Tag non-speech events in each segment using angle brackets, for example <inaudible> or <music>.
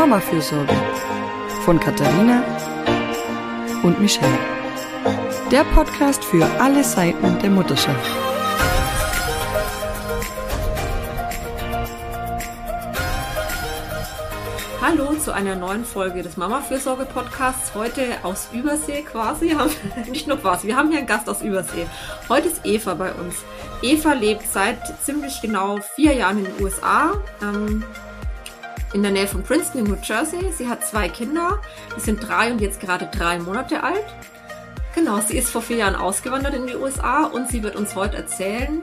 Mama-Fürsorge von Katharina und Michelle. Der Podcast für alle Seiten der Mutterschaft. Hallo zu einer neuen Folge des Mama-Fürsorge-Podcasts. Heute aus Übersee quasi. <laughs> Nicht nur quasi, wir haben hier einen Gast aus Übersee. Heute ist Eva bei uns. Eva lebt seit ziemlich genau vier Jahren in den USA. Ähm, in der Nähe von Princeton in New Jersey. Sie hat zwei Kinder, die sind drei und jetzt gerade drei Monate alt. Genau, sie ist vor vier Jahren ausgewandert in die USA und sie wird uns heute erzählen,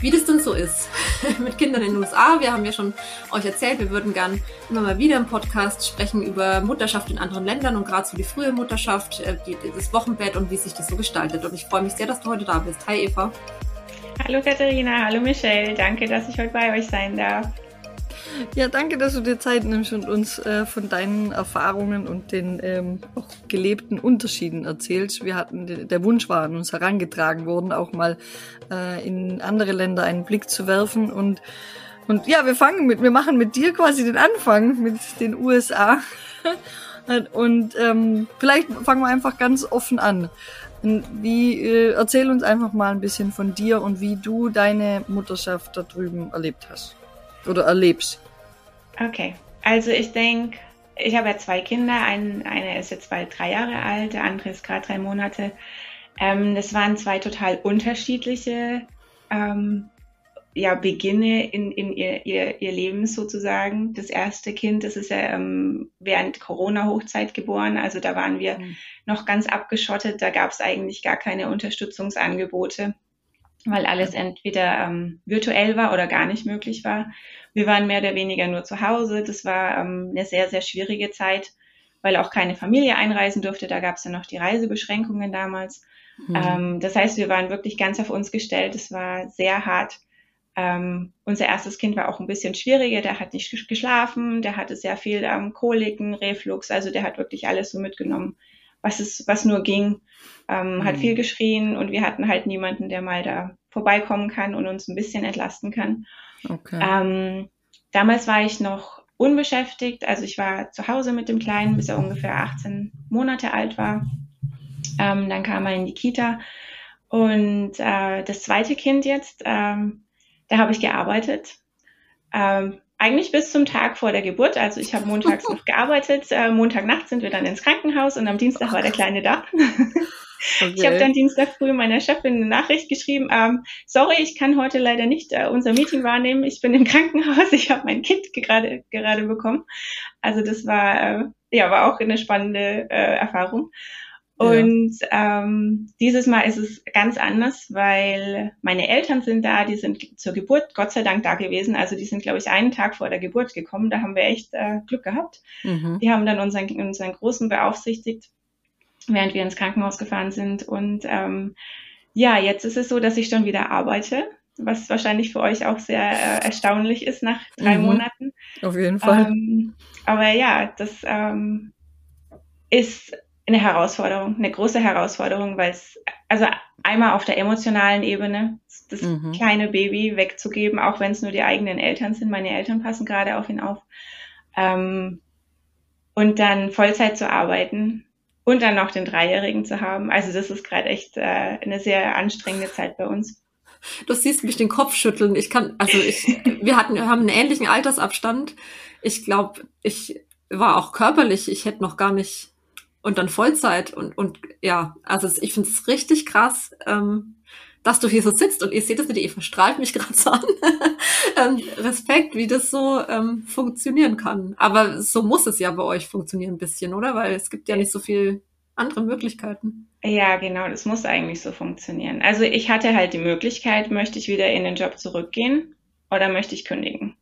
wie das denn so ist <laughs> mit Kindern in den USA. Wir haben ja schon euch erzählt, wir würden gern immer mal wieder im Podcast sprechen über Mutterschaft in anderen Ländern und gerade so die frühe Mutterschaft, äh, das Wochenbett und wie sich das so gestaltet. Und ich freue mich sehr, dass du heute da bist. Hi Eva. Hallo Katharina, hallo Michelle. Danke, dass ich heute bei euch sein darf. Ja, danke, dass du dir Zeit nimmst und uns äh, von deinen Erfahrungen und den ähm, auch gelebten Unterschieden erzählst. Wir hatten, der Wunsch war an uns herangetragen worden, auch mal äh, in andere Länder einen Blick zu werfen und und ja, wir fangen mit, wir machen mit dir quasi den Anfang mit den USA. <laughs> und ähm, vielleicht fangen wir einfach ganz offen an. Wie, äh, erzähl uns einfach mal ein bisschen von dir und wie du deine Mutterschaft da drüben erlebt hast oder erlebst? Okay, also ich denke, ich habe ja zwei Kinder. Ein, eine ist jetzt bald drei Jahre alt, der andere ist gerade drei Monate. Ähm, das waren zwei total unterschiedliche ähm, ja, Beginne in, in ihr, ihr, ihr Leben sozusagen. Das erste Kind, das ist ja ähm, während Corona-Hochzeit geboren. Also da waren wir mhm. noch ganz abgeschottet. Da gab es eigentlich gar keine Unterstützungsangebote weil alles entweder ähm, virtuell war oder gar nicht möglich war. Wir waren mehr oder weniger nur zu Hause. Das war ähm, eine sehr, sehr schwierige Zeit, weil auch keine Familie einreisen durfte. Da gab es ja noch die Reisebeschränkungen damals. Mhm. Ähm, das heißt, wir waren wirklich ganz auf uns gestellt. Es war sehr hart. Ähm, unser erstes Kind war auch ein bisschen schwieriger. Der hat nicht geschlafen, der hatte sehr viel ähm, Koliken, Reflux. Also der hat wirklich alles so mitgenommen, was es, was nur ging ähm, mhm. hat viel geschrien und wir hatten halt niemanden, der mal da vorbeikommen kann und uns ein bisschen entlasten kann. Okay. Ähm, damals war ich noch unbeschäftigt, also ich war zu Hause mit dem Kleinen, bis er ungefähr 18 Monate alt war. Ähm, dann kam er in die Kita und äh, das zweite Kind jetzt, ähm, da habe ich gearbeitet. Ähm, eigentlich bis zum Tag vor der Geburt. Also ich habe montags <laughs> noch gearbeitet. Äh, Montagnacht sind wir dann ins Krankenhaus und am Dienstag war der Kleine da. Okay. Ich habe dann Dienstag früh meiner Chefin eine Nachricht geschrieben, ähm, sorry, ich kann heute leider nicht äh, unser Meeting wahrnehmen, ich bin im <laughs> Krankenhaus, ich habe mein Kind gerade gerade bekommen. Also das war äh, ja war auch eine spannende äh, Erfahrung. Und ja. ähm, dieses Mal ist es ganz anders, weil meine Eltern sind da, die sind zur Geburt Gott sei Dank da gewesen. Also die sind, glaube ich, einen Tag vor der Geburt gekommen. Da haben wir echt äh, Glück gehabt. Mhm. Die haben dann unseren, unseren Großen beaufsichtigt während wir ins Krankenhaus gefahren sind. Und ähm, ja, jetzt ist es so, dass ich schon wieder arbeite, was wahrscheinlich für euch auch sehr äh, erstaunlich ist nach drei mhm. Monaten. Auf jeden Fall. Ähm, aber ja, das ähm, ist eine Herausforderung, eine große Herausforderung, weil es, also einmal auf der emotionalen Ebene, das mhm. kleine Baby wegzugeben, auch wenn es nur die eigenen Eltern sind. Meine Eltern passen gerade auf ihn auf. Ähm, und dann Vollzeit zu arbeiten und dann noch den Dreijährigen zu haben. Also das ist gerade echt äh, eine sehr anstrengende Zeit bei uns. Du siehst mich den Kopf schütteln. Ich kann, also ich, wir hatten, wir haben einen ähnlichen Altersabstand. Ich glaube, ich war auch körperlich, ich hätte noch gar nicht und dann Vollzeit und und ja, also ich finde es richtig krass. Ähm, dass du hier so sitzt und ihr seht das nicht, ihr verstrahlt mich <laughs> gerade so an. ähm, Respekt, wie das so ähm, funktionieren kann. Aber so muss es ja bei euch funktionieren ein bisschen, oder? Weil es gibt ja nicht so viel andere Möglichkeiten. Ja, genau, das muss eigentlich so funktionieren. Also ich hatte halt die Möglichkeit, möchte ich wieder in den Job zurückgehen oder möchte ich kündigen?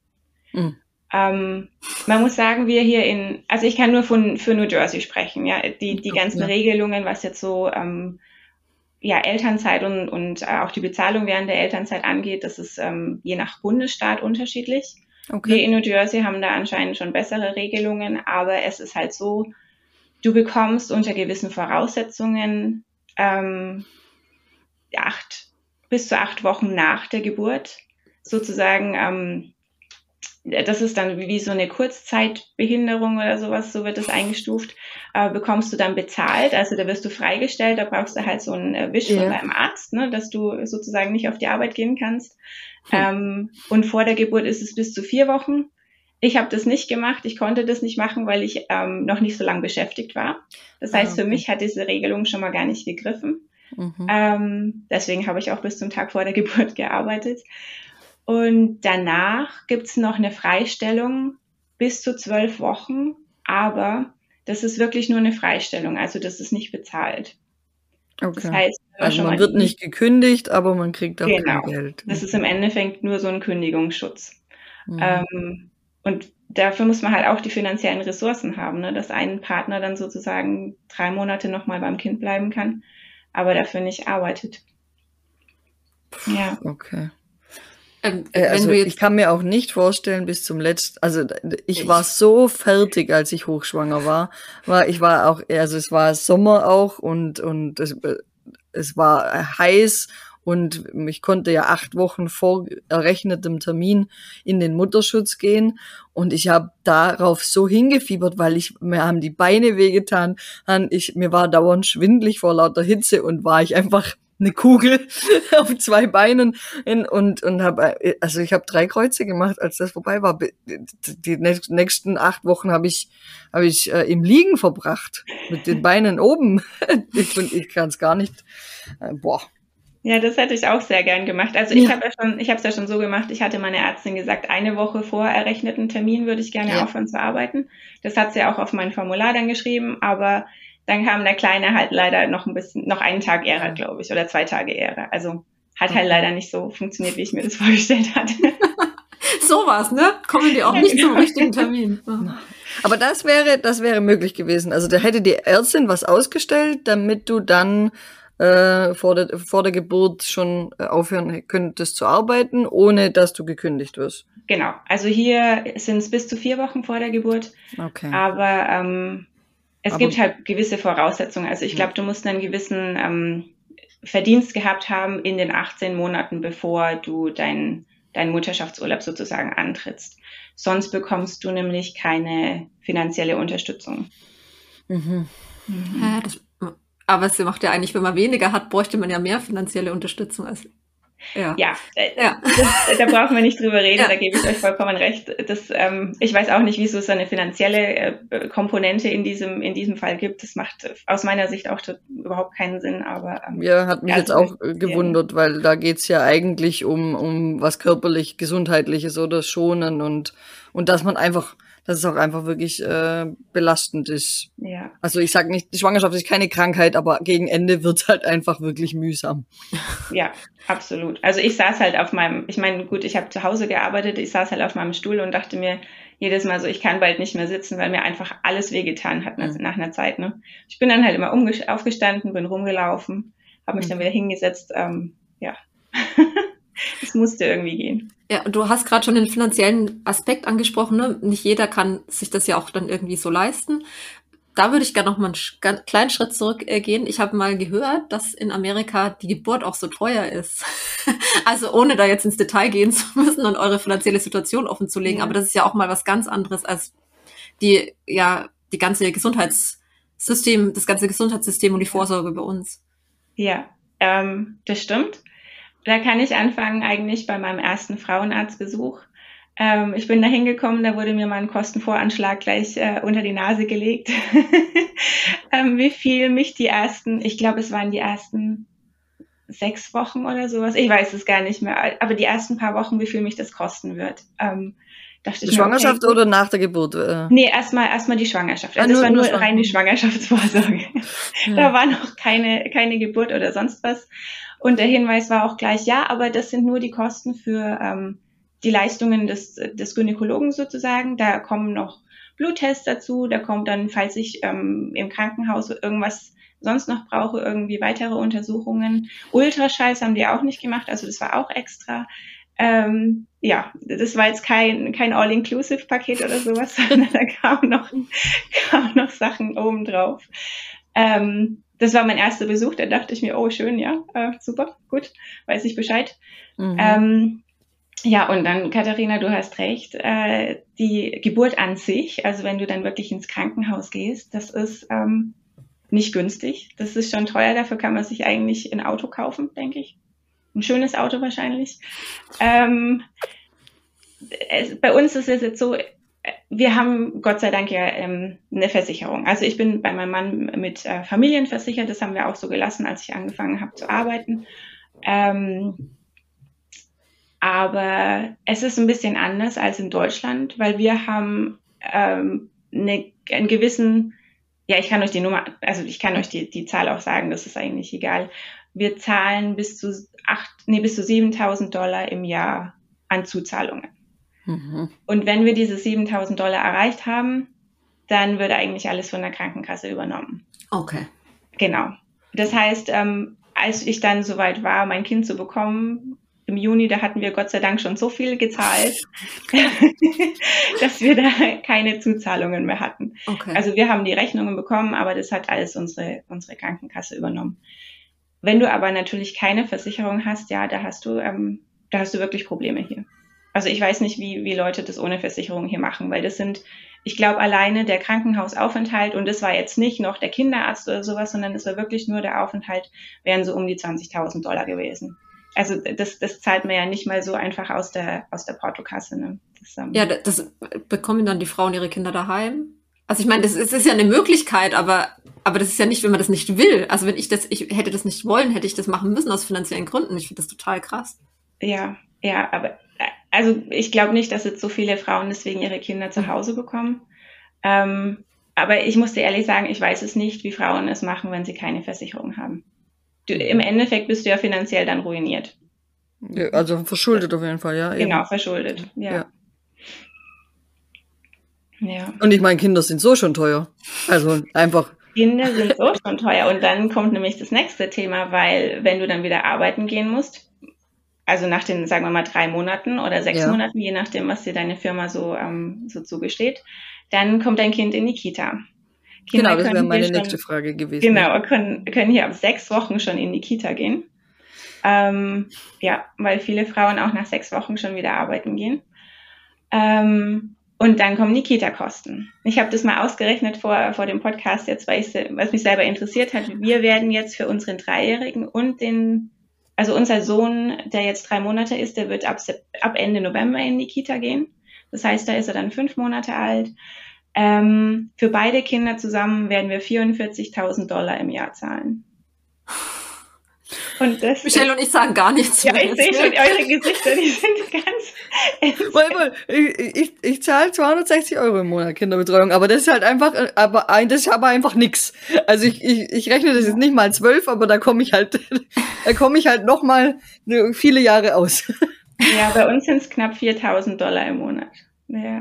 Mhm. Ähm, man muss sagen, wir hier in, also ich kann nur von für New Jersey sprechen, ja, die die ganzen ja. Regelungen, was jetzt so ähm, ja, Elternzeit und, und äh, auch die Bezahlung während der Elternzeit angeht, das ist ähm, je nach Bundesstaat unterschiedlich. Okay. Wir in New Jersey haben da anscheinend schon bessere Regelungen, aber es ist halt so, du bekommst unter gewissen Voraussetzungen ähm, acht bis zu acht Wochen nach der Geburt sozusagen ähm, das ist dann wie so eine Kurzzeitbehinderung oder sowas, so wird das eingestuft, äh, bekommst du dann bezahlt, also da wirst du freigestellt, da brauchst du halt so einen äh, Wisch ja. von deinem Arzt, ne, dass du sozusagen nicht auf die Arbeit gehen kannst. Hm. Ähm, und vor der Geburt ist es bis zu vier Wochen. Ich habe das nicht gemacht, ich konnte das nicht machen, weil ich ähm, noch nicht so lange beschäftigt war. Das heißt, ah, okay. für mich hat diese Regelung schon mal gar nicht gegriffen. Mhm. Ähm, deswegen habe ich auch bis zum Tag vor der <laughs> Geburt gearbeitet. Und danach gibt's noch eine Freistellung bis zu zwölf Wochen, aber das ist wirklich nur eine Freistellung, also das ist nicht bezahlt. Okay. Das heißt, also man wird nicht gekündigt, aber man kriegt auch genau. kein Geld. Das ist im Endeffekt nur so ein Kündigungsschutz. Mhm. Ähm, und dafür muss man halt auch die finanziellen Ressourcen haben, ne? dass ein Partner dann sozusagen drei Monate nochmal beim Kind bleiben kann, aber dafür nicht arbeitet. Ja. Okay. Ähm, äh, also ich kann mir auch nicht vorstellen bis zum letzten, also ich, ich war so fertig, als ich hochschwanger war, war ich war auch, also es war Sommer auch und und es, es war heiß und ich konnte ja acht Wochen vor errechnetem Termin in den Mutterschutz gehen. Und ich habe darauf so hingefiebert, weil ich, mir haben die Beine wehgetan. Ich, mir war dauernd schwindlig vor lauter Hitze und war ich einfach eine Kugel <laughs> auf zwei Beinen in, und und habe also ich habe drei Kreuze gemacht, als das vorbei war. Die nächsten acht Wochen habe ich habe ich äh, im Liegen verbracht mit den Beinen oben. <laughs> ich ich kann es gar nicht. Äh, boah, ja, das hätte ich auch sehr gern gemacht. Also ich ja. habe ja schon, ich habe es ja schon so gemacht. Ich hatte meine Ärztin gesagt, eine Woche vor errechneten Termin würde ich gerne ja. aufhören zu arbeiten. Das hat sie auch auf mein Formular dann geschrieben, aber dann kam der Kleine halt leider noch ein bisschen, noch einen Tag Ehre, glaube ich, oder zwei Tage Ehre. Also hat halt leider nicht so funktioniert, wie ich mir das <laughs> vorgestellt hatte. so was, ne? Kommen die auch ja, nicht genau. zum richtigen Termin. <laughs> Aber das wäre, das wäre möglich gewesen. Also da hätte die Ärztin was ausgestellt, damit du dann äh, vor, der, vor der Geburt schon äh, aufhören könntest zu arbeiten, ohne dass du gekündigt wirst. Genau, also hier sind es bis zu vier Wochen vor der Geburt. Okay. Aber ähm, es aber, gibt halt gewisse Voraussetzungen. Also ich glaube, du musst einen gewissen ähm, Verdienst gehabt haben in den 18 Monaten, bevor du deinen deinen Mutterschaftsurlaub sozusagen antrittst. Sonst bekommst du nämlich keine finanzielle Unterstützung. Mhm. Mhm. Ja, das aber es macht ja eigentlich, wenn man weniger hat, bräuchte man ja mehr finanzielle Unterstützung als. Ja, ja, äh, ja. Das, da brauchen wir nicht drüber reden, ja. da gebe ich euch vollkommen recht. Das, ähm, ich weiß auch nicht, wieso es eine finanzielle äh, Komponente in diesem, in diesem Fall gibt. Das macht aus meiner Sicht auch überhaupt keinen Sinn. Aber ähm, ja, hat mich jetzt auch äh, gewundert, weil da geht's ja eigentlich um, um was körperlich, gesundheitliches oder schonen und, und dass man einfach dass es auch einfach wirklich äh, belastend ist. Ja. Also ich sage nicht, die Schwangerschaft ist keine Krankheit, aber gegen Ende wird halt einfach wirklich mühsam. Ja, absolut. Also ich saß halt auf meinem, ich meine, gut, ich habe zu Hause gearbeitet, ich saß halt auf meinem Stuhl und dachte mir jedes Mal so, ich kann bald nicht mehr sitzen, weil mir einfach alles wehgetan hat nach, mhm. nach einer Zeit. Ne? Ich bin dann halt immer aufgestanden, bin rumgelaufen, habe mich mhm. dann wieder hingesetzt. Ähm, ja, <laughs> es musste irgendwie gehen. Ja, und du hast gerade schon den finanziellen Aspekt angesprochen. Ne? Nicht jeder kann sich das ja auch dann irgendwie so leisten. Da würde ich gerne noch mal einen kleinen Schritt zurückgehen. Ich habe mal gehört, dass in Amerika die Geburt auch so teuer ist. <laughs> also ohne da jetzt ins Detail gehen zu müssen und eure finanzielle Situation offenzulegen. Ja. Aber das ist ja auch mal was ganz anderes als die, ja, die ganze Gesundheitssystem, das ganze Gesundheitssystem und die Vorsorge bei uns. Ja, ähm, das stimmt. Da kann ich anfangen eigentlich bei meinem ersten Frauenarztbesuch. Ähm, ich bin da hingekommen, da wurde mir mein Kostenvoranschlag gleich äh, unter die Nase gelegt. <laughs> ähm, wie viel mich die ersten, ich glaube, es waren die ersten sechs Wochen oder sowas, ich weiß es gar nicht mehr, aber die ersten paar Wochen, wie viel mich das kosten wird. Ähm, dachte die Schwangerschaft okay, oder nach der Geburt? Äh? Nee, erstmal erstmal die Schwangerschaft. Also ah, das war nur, nur reine Schwangerschaftsvorsorge. <laughs> Ja. Da war noch keine, keine Geburt oder sonst was. Und der Hinweis war auch gleich, ja, aber das sind nur die Kosten für ähm, die Leistungen des, des Gynäkologen sozusagen. Da kommen noch Bluttests dazu, da kommt dann, falls ich ähm, im Krankenhaus irgendwas sonst noch brauche, irgendwie weitere Untersuchungen. Ultraschalls haben die auch nicht gemacht, also das war auch extra. Ähm, ja, das war jetzt kein, kein All-Inclusive-Paket oder sowas, <laughs> sondern da kamen noch, kamen noch Sachen obendrauf. Ähm, das war mein erster Besuch, da dachte ich mir, oh schön, ja, äh, super, gut, weiß ich Bescheid. Mhm. Ähm, ja, und dann, Katharina, du hast recht, äh, die Geburt an sich, also wenn du dann wirklich ins Krankenhaus gehst, das ist ähm, nicht günstig. Das ist schon teuer, dafür kann man sich eigentlich ein Auto kaufen, denke ich. Ein schönes Auto wahrscheinlich. Ähm, es, bei uns ist es jetzt so, wir haben Gott sei Dank ja ähm, eine Versicherung. Also ich bin bei meinem Mann mit äh, Familien versichert, das haben wir auch so gelassen, als ich angefangen habe zu arbeiten. Ähm, aber es ist ein bisschen anders als in Deutschland, weil wir haben ähm, eine, einen gewissen, ja, ich kann euch die Nummer, also ich kann euch die, die Zahl auch sagen, das ist eigentlich egal. Wir zahlen bis zu acht, nee, bis zu 7000 Dollar im Jahr an Zuzahlungen. Mhm. Und wenn wir diese 7000 Dollar erreicht haben, dann wird eigentlich alles von der Krankenkasse übernommen. Okay. Genau. Das heißt, ähm, als ich dann soweit war, mein Kind zu bekommen, im Juni, da hatten wir Gott sei Dank schon so viel gezahlt, <laughs> dass wir da keine Zuzahlungen mehr hatten. Okay. Also wir haben die Rechnungen bekommen, aber das hat alles unsere, unsere Krankenkasse übernommen. Wenn du aber natürlich keine Versicherung hast, ja, da hast du, ähm, da hast du wirklich Probleme hier. Also ich weiß nicht, wie, wie Leute das ohne Versicherung hier machen, weil das sind, ich glaube, alleine der Krankenhausaufenthalt und das war jetzt nicht noch der Kinderarzt oder sowas, sondern es war wirklich nur der Aufenthalt, wären so um die 20.000 Dollar gewesen also das, das zahlt man ja nicht mal so einfach aus der, aus der Portokasse. Ne? Das, ähm ja, das bekommen dann die Frauen ihre Kinder daheim. Also ich meine, das ist, das ist ja eine Möglichkeit, aber, aber das ist ja nicht, wenn man das nicht will. Also wenn ich das, ich hätte das nicht wollen, hätte ich das machen müssen aus finanziellen Gründen. Ich finde das total krass. Ja, ja, aber also ich glaube nicht, dass jetzt so viele Frauen deswegen ihre Kinder zu Hause bekommen. Ähm, aber ich muss dir ehrlich sagen, ich weiß es nicht, wie Frauen es machen, wenn sie keine Versicherung haben du, im Endeffekt bist du ja finanziell dann ruiniert. Ja, also verschuldet auf jeden Fall, ja. Eben. Genau, verschuldet, ja. ja. Ja. Und ich meine, Kinder sind so schon teuer. Also einfach. Kinder sind so schon teuer. Und dann kommt nämlich das nächste Thema, weil wenn du dann wieder arbeiten gehen musst, also nach den, sagen wir mal, drei Monaten oder sechs ja. Monaten, je nachdem, was dir deine Firma so, ähm, so zugesteht, dann kommt dein Kind in die Kita. Kinder genau, das wäre meine nächste Frage gewesen. Genau, können, können hier ab sechs Wochen schon in die Kita gehen. Ähm, ja, weil viele Frauen auch nach sechs Wochen schon wieder arbeiten gehen. Ähm, und dann kommen die Kita-Kosten. Ich habe das mal ausgerechnet vor, vor dem Podcast jetzt, weil ich, was mich selber interessiert hat. Wir werden jetzt für unseren Dreijährigen und den, also unser Sohn, der jetzt drei Monate ist, der wird ab, ab Ende November in die Kita gehen. Das heißt, da ist er dann fünf Monate alt. Ähm, für beide Kinder zusammen werden wir 44.000 Dollar im Jahr zahlen. Und das Michelle und ich sagen gar nichts. Ja, ich sehe schon eure Gesichter, die sind <laughs> ganz. Weil, ich, ich, ich zahle 260 Euro im Monat Kinderbetreuung, aber das ist halt einfach, aber das ist aber einfach nix. Also ich, ich, ich rechne das jetzt nicht mal zwölf, aber da komme ich halt, <laughs> da komme ich halt noch mal viele Jahre aus. <laughs> Ja, bei uns sind es knapp 4.000 Dollar im Monat. Ja.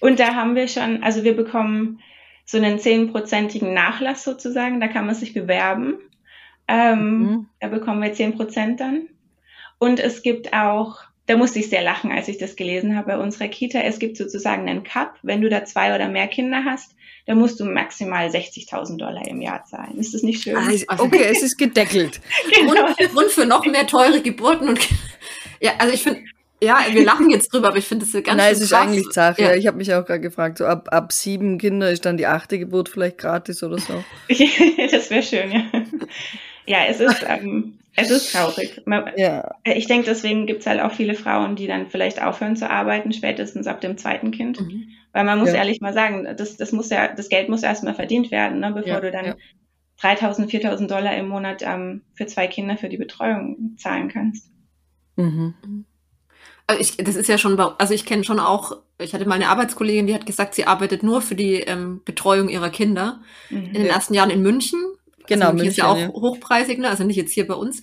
Und da haben wir schon, also wir bekommen so einen zehnprozentigen Nachlass sozusagen, da kann man sich bewerben. Ähm, mhm. Da bekommen wir zehn Prozent dann. Und es gibt auch, da musste ich sehr lachen, als ich das gelesen habe bei unserer Kita. Es gibt sozusagen einen Cup. Wenn du da zwei oder mehr Kinder hast, dann musst du maximal 60.000 Dollar im Jahr zahlen. Ist das nicht schön? Ah, <laughs> okay, es ist gedeckelt. genau. und, und für noch mehr teure Geburten und ja, also ich finde, ja, wir lachen jetzt drüber, aber ich finde das ganz Nein, es ist krass. eigentlich zart. Ja. ja. Ich habe mich auch gerade gefragt, so ab, ab sieben Kinder ist dann die achte Geburt vielleicht gratis oder so. <laughs> das wäre schön, ja. Ja, es ist, ähm, es ist traurig. <laughs> ja. Ich denke, deswegen gibt es halt auch viele Frauen, die dann vielleicht aufhören zu arbeiten, spätestens ab dem zweiten Kind. Mhm. Weil man muss ja. ehrlich mal sagen, das, das muss ja, das Geld muss erstmal verdient werden, ne, bevor ja, du dann ja. 3.000, 4.000 Dollar im Monat ähm, für zwei Kinder für die Betreuung zahlen kannst. Mhm. mhm. Also ich, das ist ja schon, also ich kenne schon auch, ich hatte mal eine Arbeitskollegin, die hat gesagt, sie arbeitet nur für die ähm, Betreuung ihrer Kinder mhm. in den ersten Jahren in München. Genau, also München ist ja auch ja. hochpreisig, ne? also nicht jetzt hier bei uns.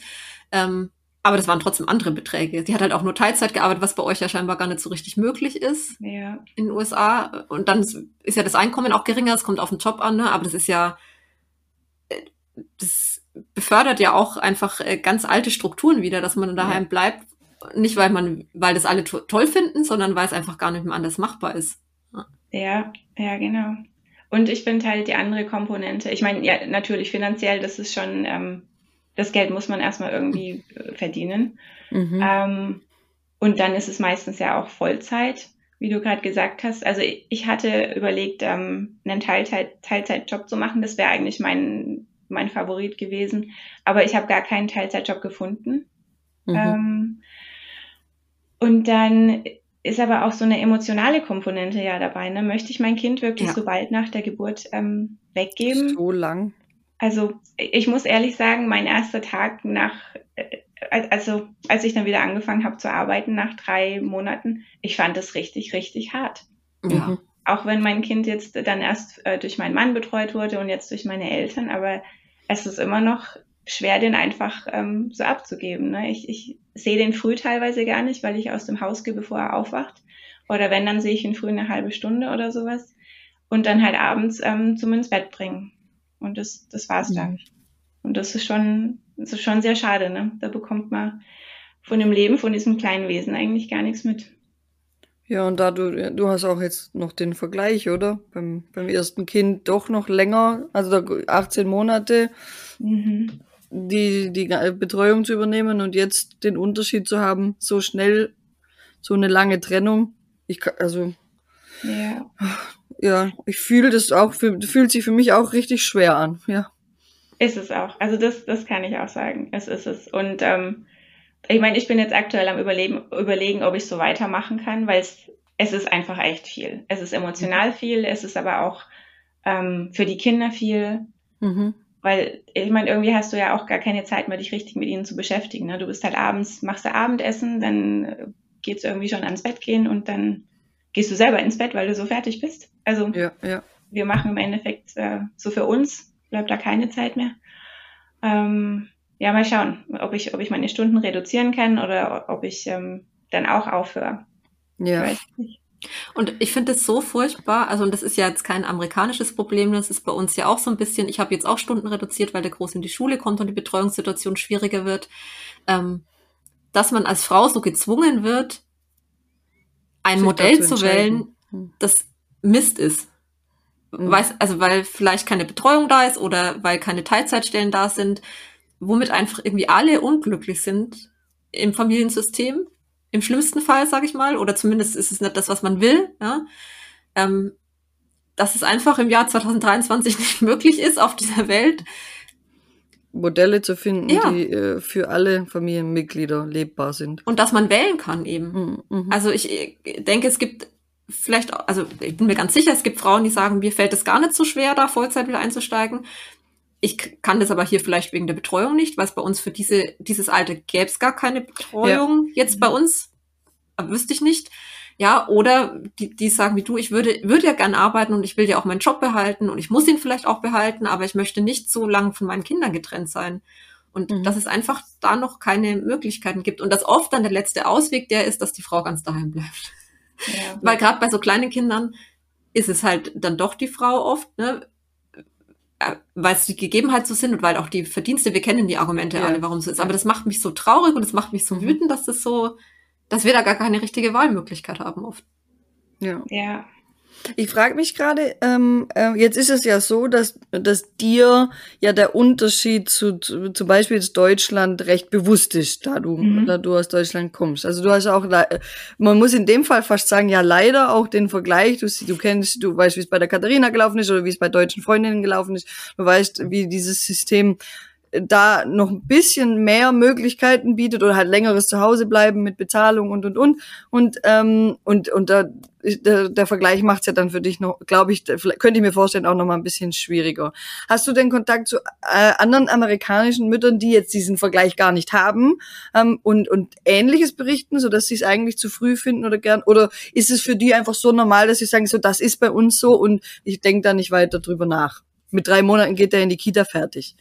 Ähm, aber das waren trotzdem andere Beträge. Sie hat halt auch nur Teilzeit gearbeitet, was bei euch ja scheinbar gar nicht so richtig möglich ist ja. in den USA. Und dann ist ja das Einkommen auch geringer, es kommt auf den Job an, ne? aber das ist ja, äh, das befördert ja auch einfach äh, ganz alte Strukturen wieder, dass man daheim ja. bleibt, nicht, weil man, weil das alle to toll finden, sondern weil es einfach gar nicht mehr anders machbar ist. Ja, ja genau. Und ich finde halt die andere Komponente, ich meine, ja, natürlich finanziell, das ist schon, ähm, das Geld muss man erstmal irgendwie äh, verdienen. Mhm. Ähm, und dann ist es meistens ja auch Vollzeit, wie du gerade gesagt hast. Also ich hatte überlegt, ähm, einen Teilzeit Teilzeitjob zu machen. Das wäre eigentlich mein, mein Favorit gewesen. Aber ich habe gar keinen Teilzeitjob gefunden. Mhm. Ähm, und dann ist aber auch so eine emotionale Komponente ja dabei. Ne? Möchte ich mein Kind wirklich ja. so bald nach der Geburt ähm, weggeben? So lang. Also ich muss ehrlich sagen, mein erster Tag nach, äh, also als ich dann wieder angefangen habe zu arbeiten nach drei Monaten, ich fand das richtig, richtig hart. Ja. Auch wenn mein Kind jetzt dann erst äh, durch meinen Mann betreut wurde und jetzt durch meine Eltern, aber es ist immer noch schwer, den einfach ähm, so abzugeben. Ne? Ich, ich sehe den früh teilweise gar nicht, weil ich aus dem Haus gehe, bevor er aufwacht. Oder wenn, dann sehe ich ihn früh eine halbe Stunde oder sowas. Und dann halt abends ähm, zum ins Bett bringen. Und das, das war's dann. Mhm. Und das ist schon, das ist schon sehr schade, ne? Da bekommt man von dem Leben von diesem kleinen Wesen eigentlich gar nichts mit. Ja, und da du, du hast auch jetzt noch den Vergleich, oder? Beim, beim ersten Kind doch noch länger, also 18 Monate. Mhm die, die Betreuung zu übernehmen und jetzt den Unterschied zu haben, so schnell, so eine lange Trennung. Ich also, ja, ja ich fühle das auch, fühlt sich für mich auch richtig schwer an, ja. Ist es auch. Also das, das kann ich auch sagen. Es ist es. Und ähm, ich meine, ich bin jetzt aktuell am Überleben, überlegen, ob ich so weitermachen kann, weil es, es ist einfach echt viel. Es ist emotional mhm. viel, es ist aber auch ähm, für die Kinder viel. Mhm. Weil ich meine, irgendwie hast du ja auch gar keine Zeit mehr, dich richtig mit ihnen zu beschäftigen. Ne? Du bist halt abends, machst du Abendessen, dann geht's irgendwie schon ans Bett gehen und dann gehst du selber ins Bett, weil du so fertig bist. Also ja, ja. wir machen im Endeffekt äh, so für uns, bleibt da keine Zeit mehr. Ähm, ja, mal schauen, ob ich, ob ich meine Stunden reduzieren kann oder ob ich ähm, dann auch aufhöre. Ja. Ich weiß nicht. Und ich finde es so furchtbar, also und das ist ja jetzt kein amerikanisches Problem, das ist bei uns ja auch so ein bisschen, ich habe jetzt auch Stunden reduziert, weil der Groß in die Schule kommt und die Betreuungssituation schwieriger wird, ähm, dass man als Frau so gezwungen wird, ein Modell zu wählen, hm. das Mist ist. Mhm. Weiß, also weil vielleicht keine Betreuung da ist oder weil keine Teilzeitstellen da sind, womit einfach irgendwie alle unglücklich sind im Familiensystem im schlimmsten Fall, sage ich mal, oder zumindest ist es nicht das, was man will, ja, ähm, dass es einfach im Jahr 2023 <laughs> nicht möglich ist auf dieser Welt. Modelle zu finden, ja. die äh, für alle Familienmitglieder lebbar sind. Und dass man wählen kann eben. Mhm. mhm. Also ich, ich denke, es gibt vielleicht, also ich bin mir ganz sicher, es gibt Frauen, die sagen, mir fällt es gar nicht so schwer, da Vollzeit wieder einzusteigen. Ich kann das aber hier vielleicht wegen der Betreuung nicht, weil es bei uns für diese, dieses Alter gäbe es gar keine Betreuung ja. jetzt bei uns. Aber wüsste ich nicht. Ja, oder die, die sagen wie du, ich würde, würde ja gern arbeiten und ich will ja auch meinen Job behalten und ich muss ihn vielleicht auch behalten, aber ich möchte nicht so lange von meinen Kindern getrennt sein. Und mhm. dass es einfach da noch keine Möglichkeiten gibt. Und dass oft dann der letzte Ausweg der ist, dass die Frau ganz daheim bleibt. Ja, Weil gerade bei so kleinen Kindern ist es halt dann doch die Frau oft, ne? Äh, weil es die Gegebenheit so sind und weil auch die Verdienste, wir kennen die Argumente ja. alle, warum es so ist. Aber das macht mich so traurig und es macht mich so mhm. wütend, dass das so, dass wir da gar keine richtige Wahlmöglichkeit haben oft. Ja. Ja. Ich frage mich gerade, ähm, äh, jetzt ist es ja so, dass, dass dir ja der Unterschied zu, zu zum Beispiel jetzt Deutschland recht bewusst ist, da du, mhm. da du aus Deutschland kommst. Also du hast auch, man muss in dem Fall fast sagen, ja leider auch den Vergleich, du, du kennst, du weißt, wie es bei der Katharina gelaufen ist oder wie es bei deutschen Freundinnen gelaufen ist, du weißt, wie dieses System da noch ein bisschen mehr Möglichkeiten bietet oder halt längeres Zuhause bleiben mit Bezahlung und und und und ähm, und und da der, der Vergleich macht's ja dann für dich noch, glaube ich, könnte ich mir vorstellen, auch noch mal ein bisschen schwieriger. Hast du denn Kontakt zu äh, anderen amerikanischen Müttern, die jetzt diesen Vergleich gar nicht haben ähm, und und Ähnliches berichten, so dass sie es eigentlich zu früh finden oder gern oder ist es für die einfach so normal, dass sie sagen, so das ist bei uns so und ich denke da nicht weiter drüber nach. Mit drei Monaten geht er in die Kita fertig.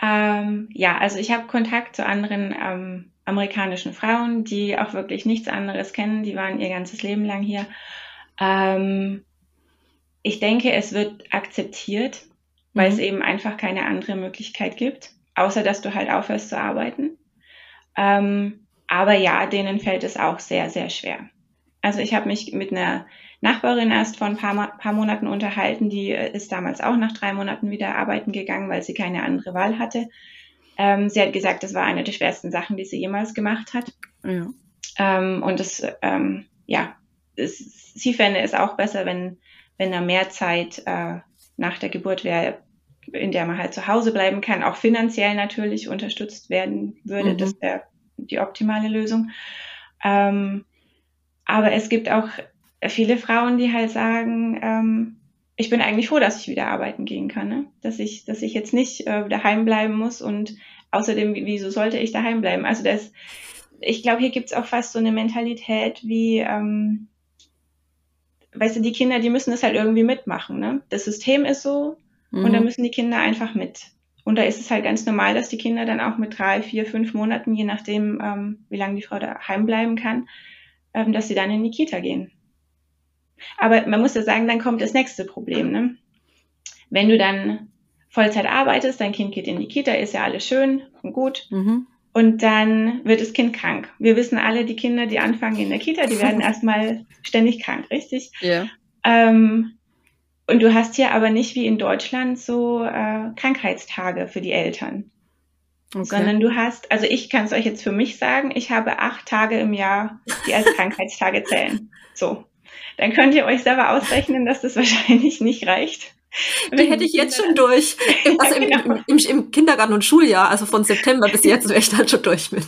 Ähm, ja, also ich habe Kontakt zu anderen ähm, amerikanischen Frauen, die auch wirklich nichts anderes kennen. Die waren ihr ganzes Leben lang hier. Ähm, ich denke, es wird akzeptiert, weil mhm. es eben einfach keine andere Möglichkeit gibt, außer dass du halt aufhörst zu arbeiten. Ähm, aber ja, denen fällt es auch sehr, sehr schwer. Also ich habe mich mit einer Nachbarin erst vor ein paar, paar Monaten unterhalten. Die äh, ist damals auch nach drei Monaten wieder arbeiten gegangen, weil sie keine andere Wahl hatte. Ähm, sie hat gesagt, das war eine der schwersten Sachen, die sie jemals gemacht hat. Ja. Ähm, und das, ähm, ja, es, sie fände es auch besser, wenn, wenn er mehr Zeit äh, nach der Geburt wäre, in der man halt zu Hause bleiben kann, auch finanziell natürlich unterstützt werden würde. Mhm. Das wäre die optimale Lösung. Ähm, aber es gibt auch viele Frauen, die halt sagen, ähm, ich bin eigentlich froh, dass ich wieder arbeiten gehen kann, ne? dass ich, dass ich jetzt nicht äh, daheim bleiben muss und außerdem, wieso sollte ich daheim bleiben? Also das, ich glaube, hier gibt es auch fast so eine Mentalität wie, ähm, weißt du, die Kinder, die müssen das halt irgendwie mitmachen. Ne? Das System ist so mhm. und da müssen die Kinder einfach mit. Und da ist es halt ganz normal, dass die Kinder dann auch mit drei, vier, fünf Monaten, je nachdem, ähm, wie lange die Frau daheim bleiben kann, ähm, dass sie dann in die Kita gehen. Aber man muss ja sagen, dann kommt das nächste Problem. Ne? Wenn du dann Vollzeit arbeitest, dein Kind geht in die Kita, ist ja alles schön und gut. Mhm. Und dann wird das Kind krank. Wir wissen alle, die Kinder, die anfangen in der Kita, die werden <laughs> erstmal ständig krank, richtig? Ja. Ähm, und du hast hier aber nicht wie in Deutschland so äh, Krankheitstage für die Eltern. Okay. Sondern du hast, also ich kann es euch jetzt für mich sagen, ich habe acht Tage im Jahr, die als <laughs> Krankheitstage zählen. So. Dann könnt ihr euch selber ausrechnen, dass das wahrscheinlich nicht reicht. Die hätte ich jetzt schon durch. <laughs> Also im, genau. im, im, im, Kindergarten und Schuljahr, also von September bis jetzt wäre ich dann schon durch mit.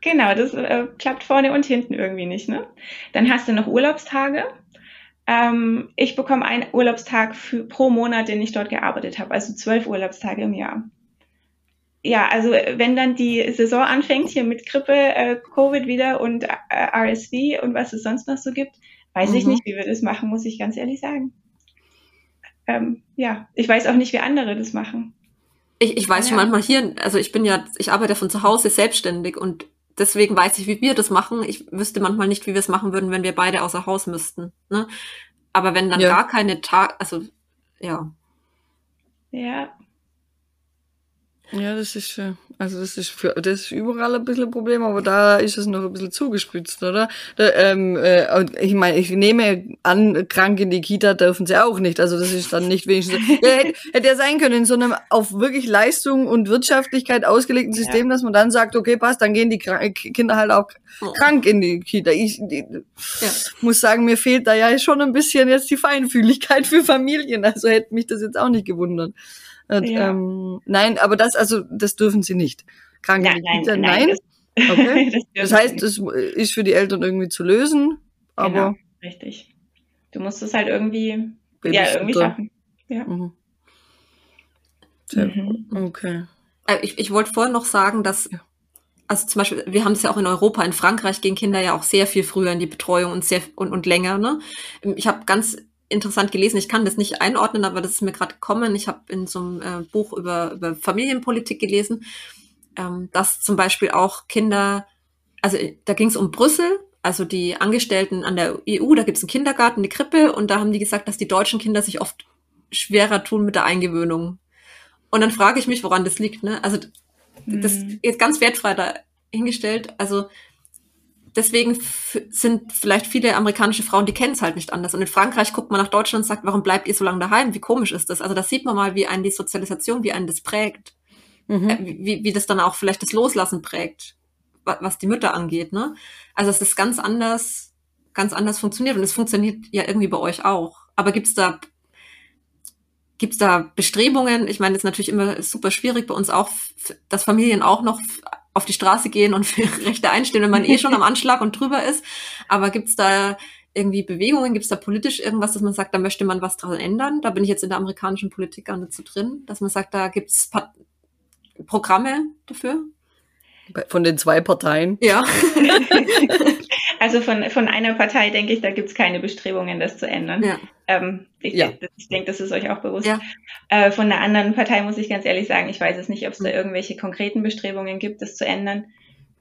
Genau, das äh, klappt vorne und hinten irgendwie nicht. Ne? Dann hast du noch Urlaubstage. Ähm, ich bekomme einen Urlaubstag für, pro Monat, den ich dort gearbeitet habe, also zwölf Urlaubstage im Jahr. Ja, also wenn dann die Saison anfängt hier mit Grippe, äh, Covid wieder und äh, RSV und was es sonst noch so gibt, weiß mhm. ich nicht, wie wir das machen, muss ich ganz ehrlich sagen ähm, ja, ich weiß auch nicht, wie andere das machen. Ich, ich weiß ja. schon manchmal hier, also ich bin ja, ich arbeite von zu Hause selbstständig und deswegen weiß ich, wie wir das machen. Ich wüsste manchmal nicht, wie wir es machen würden, wenn wir beide außer Haus müssten. Ne? Aber wenn dann ja. gar keine Tag, also ja. Ja. Ja, das ist, also das ist für, das ist überall ein bisschen ein Problem, aber da ist es noch ein bisschen zugespitzt, oder? Da, ähm, äh, ich meine, ich nehme an, krank in die Kita dürfen sie auch nicht. Also das ist dann nicht wenigstens. ja, hätte, <laughs> hätte ja sein können in so einem auf wirklich Leistung und Wirtschaftlichkeit ausgelegten System, ja. dass man dann sagt, okay, passt, dann gehen die Kinder halt auch krank in die Kita. Ich die, ja. muss sagen, mir fehlt da ja schon ein bisschen jetzt die Feinfühligkeit für Familien. Also hätte mich das jetzt auch nicht gewundert. Und, ja. ähm, nein, aber das, also, das dürfen sie nicht. Kranke nein, Kita, nein. nein. Das, okay. <laughs> das, das heißt, das ist für die Eltern irgendwie zu lösen, aber. Genau, richtig. Du musst es halt irgendwie, ja, irgendwie schaffen. Ja. Mhm. Mhm. Okay. Äh, ich, ich wollte vorhin noch sagen, dass also zum Beispiel, wir haben es ja auch in Europa, in Frankreich gehen Kinder ja auch sehr viel früher in die Betreuung und sehr und, und länger. Ne? Ich habe ganz interessant gelesen. Ich kann das nicht einordnen, aber das ist mir gerade gekommen. Ich habe in so einem äh, Buch über, über Familienpolitik gelesen, ähm, dass zum Beispiel auch Kinder, also da ging es um Brüssel, also die Angestellten an der EU, da gibt es einen Kindergarten, eine Krippe und da haben die gesagt, dass die deutschen Kinder sich oft schwerer tun mit der Eingewöhnung. Und dann frage ich mich, woran das liegt. Ne? Also das mhm. ist ganz wertfrei dahingestellt. Also deswegen sind vielleicht viele amerikanische Frauen, die kennen es halt nicht anders. Und in Frankreich guckt man nach Deutschland und sagt, warum bleibt ihr so lange daheim? Wie komisch ist das? Also da sieht man mal, wie einen die Sozialisation, wie einen das prägt. Mhm. Äh, wie, wie das dann auch vielleicht das Loslassen prägt, was die Mütter angeht. Ne? Also es ist ganz anders, ganz anders funktioniert. Und es funktioniert ja irgendwie bei euch auch. Aber gibt's da Gibt's da Bestrebungen? Ich meine, es ist natürlich immer super schwierig bei uns auch, dass Familien auch noch auf die Straße gehen und für Rechte einstehen, wenn man eh schon am <laughs> Anschlag und drüber ist. Aber gibt's da irgendwie Bewegungen, gibt's da politisch irgendwas, dass man sagt, da möchte man was dran ändern? Da bin ich jetzt in der amerikanischen Politik gar nicht so drin, dass man sagt, da gibt's pa Programme dafür? Von den zwei Parteien? Ja. <laughs> <laughs> also von, von einer Partei denke ich, da gibt's keine Bestrebungen, das zu ändern. Ja. Ähm, ich, ja. ich denke, das ist euch auch bewusst. Ja. Äh, von der anderen Partei muss ich ganz ehrlich sagen, ich weiß es nicht, ob es da mhm. irgendwelche konkreten Bestrebungen gibt, das zu ändern.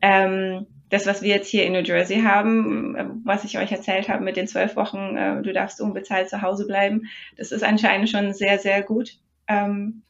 Ähm, das, was wir jetzt hier in New Jersey haben, was ich euch erzählt habe mit den zwölf Wochen, äh, du darfst unbezahlt zu Hause bleiben, das ist anscheinend schon sehr, sehr gut. Ähm,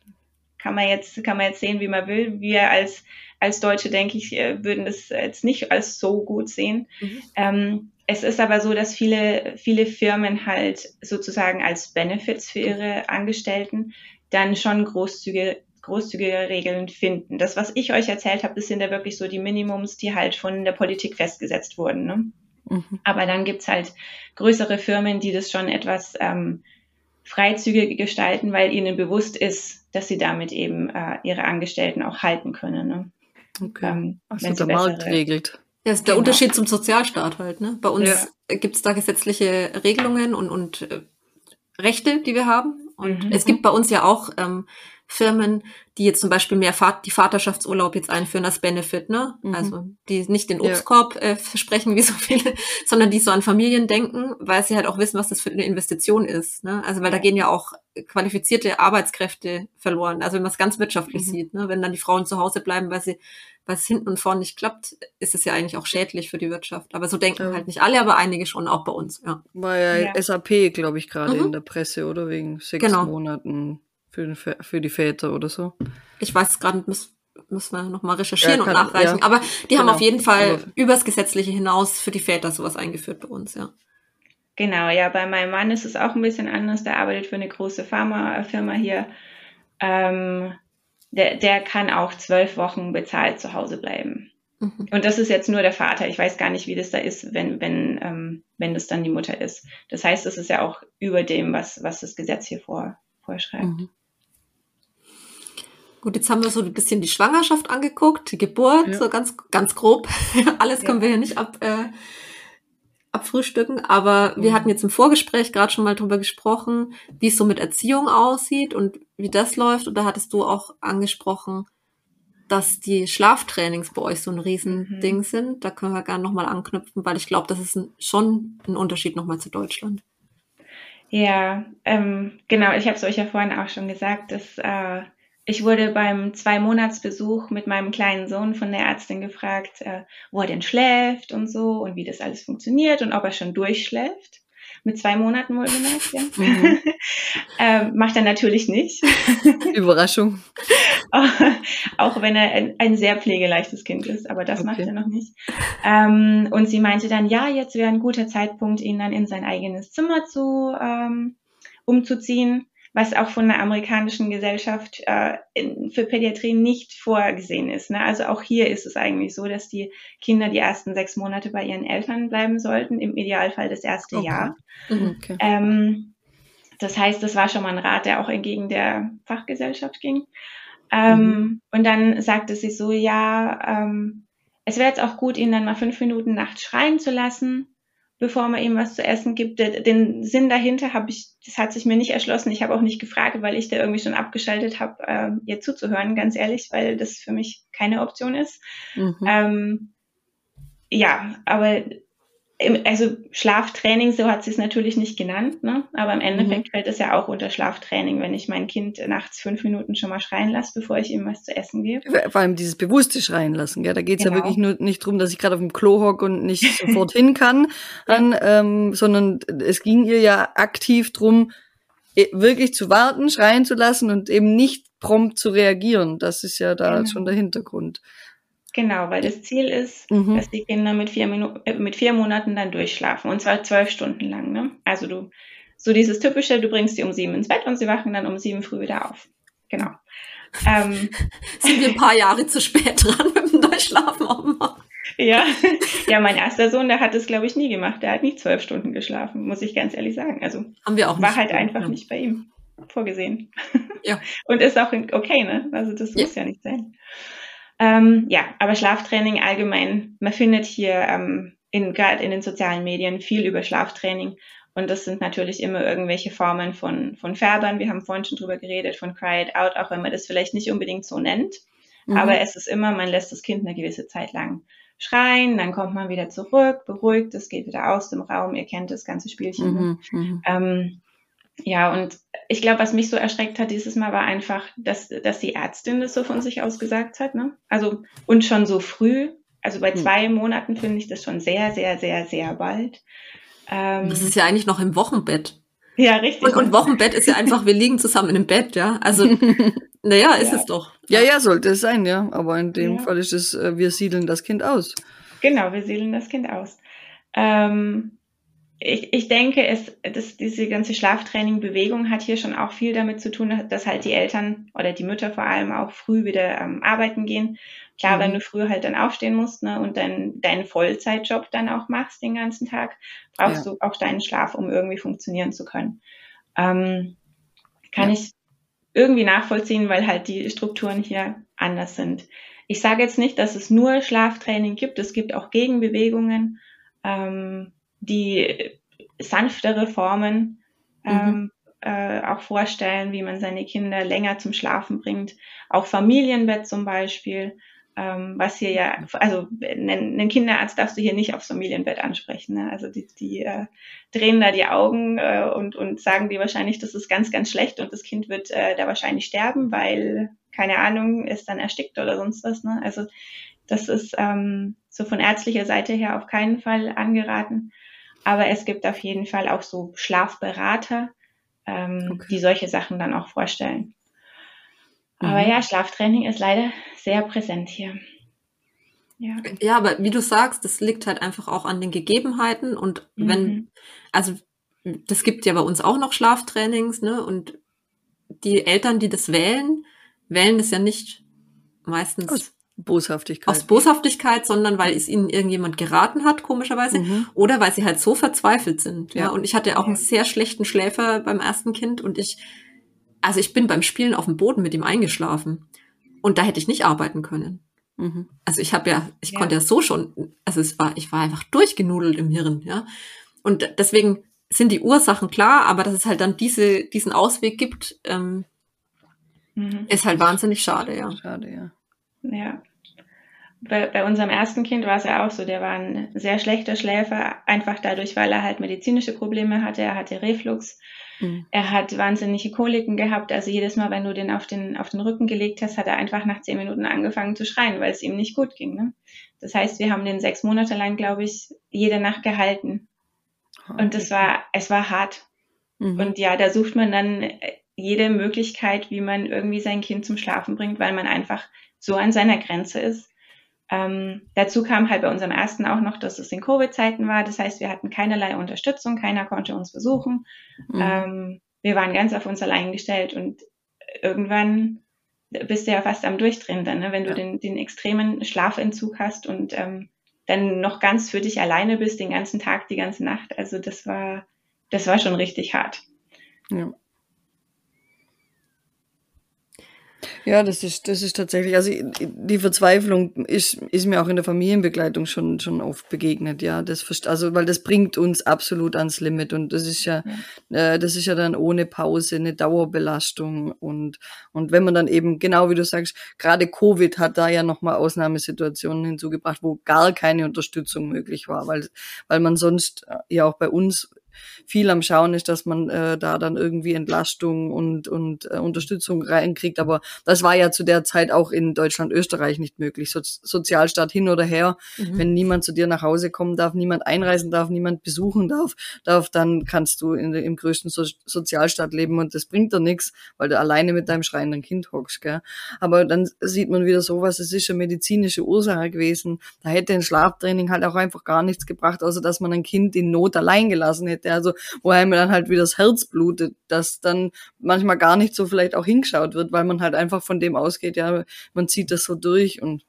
kann man jetzt, kann man jetzt sehen, wie man will. Wir als, als Deutsche, denke ich, äh, würden das jetzt nicht als so gut sehen. Mhm. Ähm, es ist aber so, dass viele, viele Firmen halt sozusagen als Benefits für ihre Angestellten dann schon großzügige, großzügige Regeln finden. Das, was ich euch erzählt habe, das sind ja wirklich so die Minimums, die halt von der Politik festgesetzt wurden. Ne? Mhm. Aber dann gibt's halt größere Firmen, die das schon etwas ähm, freizügig gestalten, weil ihnen bewusst ist, dass sie damit eben äh, ihre Angestellten auch halten können. Ne? Okay. Ähm, also der Markt regelt. Ja, das ist der genau. Unterschied zum Sozialstaat halt. Ne? Bei uns ja. gibt's da gesetzliche Regelungen und, und äh, Rechte, die wir haben. Und mhm. es gibt bei uns ja auch ähm, Firmen, die jetzt zum Beispiel mehr Vater, die Vaterschaftsurlaub jetzt einführen als Benefit, ne? Mhm. Also die nicht den Obstkorb ja. äh, versprechen wie so viele, <laughs> sondern die so an Familien denken, weil sie halt auch wissen, was das für eine Investition ist. Ne? Also weil da gehen ja auch qualifizierte Arbeitskräfte verloren. Also wenn man es ganz wirtschaftlich mhm. sieht, ne? wenn dann die Frauen zu Hause bleiben, weil sie weil es hinten und vorne nicht klappt, ist es ja eigentlich auch schädlich für die Wirtschaft. Aber so denken ja. halt nicht alle, aber einige schon, auch bei uns. Ja. War ja, ja. SAP, glaube ich, gerade mhm. in der Presse, oder? Wegen sechs genau. Monaten für, für die Väter oder so. Ich weiß es gerade, müssen, müssen wir nochmal recherchieren ja, kann, und nachreichen. Ja. Aber die genau. haben auf jeden Fall also. übers Gesetzliche hinaus für die Väter sowas eingeführt bei uns, ja. Genau, ja, bei meinem Mann ist es auch ein bisschen anders. Der arbeitet für eine große Pharmafirma hier. Ähm, der, der kann auch zwölf Wochen bezahlt zu Hause bleiben. Mhm. Und das ist jetzt nur der Vater. Ich weiß gar nicht, wie das da ist, wenn, wenn, ähm, wenn das dann die Mutter ist. Das heißt, das ist ja auch über dem, was, was das Gesetz hier vor, vorschreibt. Mhm. Gut, jetzt haben wir so ein bisschen die Schwangerschaft angeguckt, die Geburt, ja. so ganz, ganz grob. <laughs> Alles können ja. wir hier nicht ab, äh, abfrühstücken, aber mhm. wir hatten jetzt im Vorgespräch gerade schon mal drüber gesprochen, wie es so mit Erziehung aussieht und wie das läuft. Und da hattest du auch angesprochen, dass die Schlaftrainings bei euch so ein Riesending mhm. sind. Da können wir gerne nochmal anknüpfen, weil ich glaube, das ist ein, schon ein Unterschied nochmal zu Deutschland. Ja, ähm, genau. Ich habe es euch ja vorhin auch schon gesagt, dass äh, ich wurde beim Zwei-Monats-Besuch mit meinem kleinen Sohn von der Ärztin gefragt, äh, wo er denn schläft und so und wie das alles funktioniert und ob er schon durchschläft. Mit zwei Monaten wohlgemerkt, ja. Mhm. <laughs> ähm, macht er natürlich nicht. <laughs> Überraschung. <laughs> auch wenn er ein, ein, sehr pflegeleichtes Kind ist, aber das okay. macht er noch nicht. Ähm, und sie meinte dann, ja, jetzt wäre ein guter Zeitpunkt, ihn dann in sein eigenes Zimmer zu ähm, umzuziehen was auch von der amerikanischen Gesellschaft äh, in, für Pädiatrie nicht vorgesehen ist. Ne? Also auch hier ist es eigentlich so, dass die Kinder die ersten sechs Monate bei ihren Eltern bleiben sollten, im Idealfall das erste okay. Jahr. Mhm, okay. Ähm, das heißt, das war schon mal ein Rat, der auch entgegen der Fachgesellschaft ging. Ähm, mhm. Und dann sagte sie so, ja, ähm, es wäre jetzt auch gut, ihn dann mal fünf Minuten nachts schreien zu lassen bevor man ihm was zu essen gibt. Den Sinn dahinter habe ich, das hat sich mir nicht erschlossen. Ich habe auch nicht gefragt, weil ich da irgendwie schon abgeschaltet habe, äh, ihr zuzuhören, ganz ehrlich, weil das für mich keine Option ist. Mhm. Ähm, ja, aber also Schlaftraining, so hat sie es natürlich nicht genannt, ne? aber im Endeffekt mhm. fällt es ja auch unter Schlaftraining, wenn ich mein Kind nachts fünf Minuten schon mal schreien lasse, bevor ich ihm was zu essen gebe. Vor allem dieses bewusste Schreien lassen, ja? da geht es genau. ja wirklich nur nicht drum, dass ich gerade auf dem Klo hocke und nicht <laughs> sofort hin kann, an, ähm, sondern es ging ihr ja aktiv drum, wirklich zu warten, schreien zu lassen und eben nicht prompt zu reagieren. Das ist ja da genau. schon der Hintergrund. Genau, weil das Ziel ist, mhm. dass die Kinder mit vier, Minu äh, mit vier Monaten dann durchschlafen und zwar zwölf Stunden lang. Ne? Also du, so dieses typische, du bringst sie um sieben ins Bett und sie wachen dann um sieben früh wieder auf. Genau. Ähm, <laughs> Sind wir ein paar Jahre zu spät dran mit dem Durchschlafen auch Ja, <laughs> ja, mein erster Sohn, der hat es, glaube ich, nie gemacht. Der hat nicht zwölf Stunden geschlafen, muss ich ganz ehrlich sagen. Also haben wir auch war halt einfach ja. nicht bei ihm vorgesehen. Ja. <laughs> Und ist auch okay, ne? Also das ja. muss ja nicht sein. Ähm, ja, aber Schlaftraining allgemein, man findet hier ähm, in, gerade in den sozialen Medien viel über Schlaftraining. Und das sind natürlich immer irgendwelche Formen von, von Färbern. Wir haben vorhin schon drüber geredet, von Cry It Out, auch wenn man das vielleicht nicht unbedingt so nennt. Mhm. Aber es ist immer, man lässt das Kind eine gewisse Zeit lang schreien, dann kommt man wieder zurück, beruhigt, es geht wieder aus dem Raum. Ihr kennt das ganze Spielchen. Ne? Mhm. Mhm. Ähm, ja, und ich glaube, was mich so erschreckt hat dieses Mal war einfach, dass, dass die Ärztin das so von sich aus gesagt hat. Ne? Also, und schon so früh. Also bei hm. zwei hm. Monaten finde ich das schon sehr, sehr, sehr, sehr bald. Ähm, das ist ja eigentlich noch im Wochenbett. Ja, richtig. Und, und Wochenbett ist ja einfach, wir liegen zusammen im Bett, ja. Also, <laughs> naja, ist ja. es doch. Ja, ja, sollte es sein, ja. Aber in dem ja. Fall ist es, äh, wir siedeln das Kind aus. Genau, wir siedeln das Kind aus. Ähm, ich, ich denke, es, dass diese ganze Schlaftraining-Bewegung hat hier schon auch viel damit zu tun, dass halt die Eltern oder die Mütter vor allem auch früh wieder ähm, arbeiten gehen. Klar, mhm. wenn du früher halt dann aufstehen musst ne, und dann deinen Vollzeitjob dann auch machst den ganzen Tag, brauchst ja. du auch deinen Schlaf, um irgendwie funktionieren zu können. Ähm, kann ja. ich irgendwie nachvollziehen, weil halt die Strukturen hier anders sind. Ich sage jetzt nicht, dass es nur Schlaftraining gibt. Es gibt auch Gegenbewegungen. Ähm, die sanftere Formen mhm. ähm, äh, auch vorstellen, wie man seine Kinder länger zum Schlafen bringt. Auch Familienbett zum Beispiel, ähm, was hier ja, also einen, Kinderarzt darfst du hier nicht aufs Familienbett ansprechen. Ne? Also die, die äh, drehen da die Augen äh, und, und sagen dir wahrscheinlich, das ist ganz, ganz schlecht und das Kind wird äh, da wahrscheinlich sterben, weil, keine Ahnung, ist dann erstickt oder sonst was. Ne? Also das ist ähm, so von ärztlicher Seite her auf keinen Fall angeraten. Aber es gibt auf jeden Fall auch so Schlafberater, ähm, okay. die solche Sachen dann auch vorstellen. Mhm. Aber ja, Schlaftraining ist leider sehr präsent hier. Ja. ja, aber wie du sagst, das liegt halt einfach auch an den Gegebenheiten und mhm. wenn, also das gibt ja bei uns auch noch Schlaftrainings, ne? Und die Eltern, die das wählen, wählen das ja nicht meistens aus Boshaftigkeit. Aus Boshaftigkeit, sondern weil es ihnen irgendjemand geraten hat, komischerweise. Mhm. Oder weil sie halt so verzweifelt sind. Ja. ja. Und ich hatte auch einen sehr schlechten Schläfer beim ersten Kind und ich, also ich bin beim Spielen auf dem Boden mit ihm eingeschlafen. Und da hätte ich nicht arbeiten können. Mhm. Also ich habe ja, ich ja. konnte ja so schon, also es war, ich war einfach durchgenudelt im Hirn, ja. Und deswegen sind die Ursachen klar, aber dass es halt dann diese, diesen Ausweg gibt, ähm, mhm. ist halt wahnsinnig schade, ja. Schade, ja. Ja. Bei, bei unserem ersten Kind war es ja auch so, der war ein sehr schlechter Schläfer, einfach dadurch, weil er halt medizinische Probleme hatte. Er hatte Reflux. Mhm. Er hat wahnsinnige Koliken gehabt. Also jedes Mal, wenn du den auf den, auf den Rücken gelegt hast, hat er einfach nach zehn Minuten angefangen zu schreien, weil es ihm nicht gut ging. Ne? Das heißt, wir haben den sechs Monate lang, glaube ich, jede Nacht gehalten. Und es war, es war hart. Mhm. Und ja, da sucht man dann jede Möglichkeit, wie man irgendwie sein Kind zum Schlafen bringt, weil man einfach so an seiner Grenze ist. Ähm, dazu kam halt bei unserem ersten auch noch, dass es in Covid-Zeiten war. Das heißt, wir hatten keinerlei Unterstützung, keiner konnte uns besuchen. Mhm. Ähm, wir waren ganz auf uns allein gestellt und irgendwann bist du ja fast am Durchdrehen dann, ne? wenn du ja. den, den extremen Schlafentzug hast und ähm, dann noch ganz für dich alleine bist, den ganzen Tag, die ganze Nacht. Also das war, das war schon richtig hart. Ja. Ja, das ist, das ist tatsächlich, also die Verzweiflung ist, ist mir auch in der Familienbegleitung schon, schon oft begegnet, ja. Das, also, weil das bringt uns absolut ans Limit und das ist ja, ja. Äh, das ist ja dann ohne Pause eine Dauerbelastung und, und wenn man dann eben, genau wie du sagst, gerade Covid hat da ja nochmal Ausnahmesituationen hinzugebracht, wo gar keine Unterstützung möglich war, weil, weil man sonst äh, ja auch bei uns viel am Schauen ist, dass man äh, da dann irgendwie Entlastung und, und äh, Unterstützung reinkriegt. Aber das war ja zu der Zeit auch in Deutschland, Österreich nicht möglich. So, Sozialstaat hin oder her. Mhm. Wenn niemand zu dir nach Hause kommen darf, niemand einreisen darf, niemand besuchen darf, darf dann kannst du in, im größten so Sozialstaat leben und das bringt dir nichts, weil du alleine mit deinem schreienden Kind hockst. Gell? Aber dann sieht man wieder sowas, es ist eine medizinische Ursache gewesen. Da hätte ein Schlaftraining halt auch einfach gar nichts gebracht, außer dass man ein Kind in Not allein gelassen hätte hätte. Also wo einem dann halt wieder das Herz blutet, dass dann manchmal gar nicht so vielleicht auch hingeschaut wird, weil man halt einfach von dem ausgeht, ja, man zieht das so durch und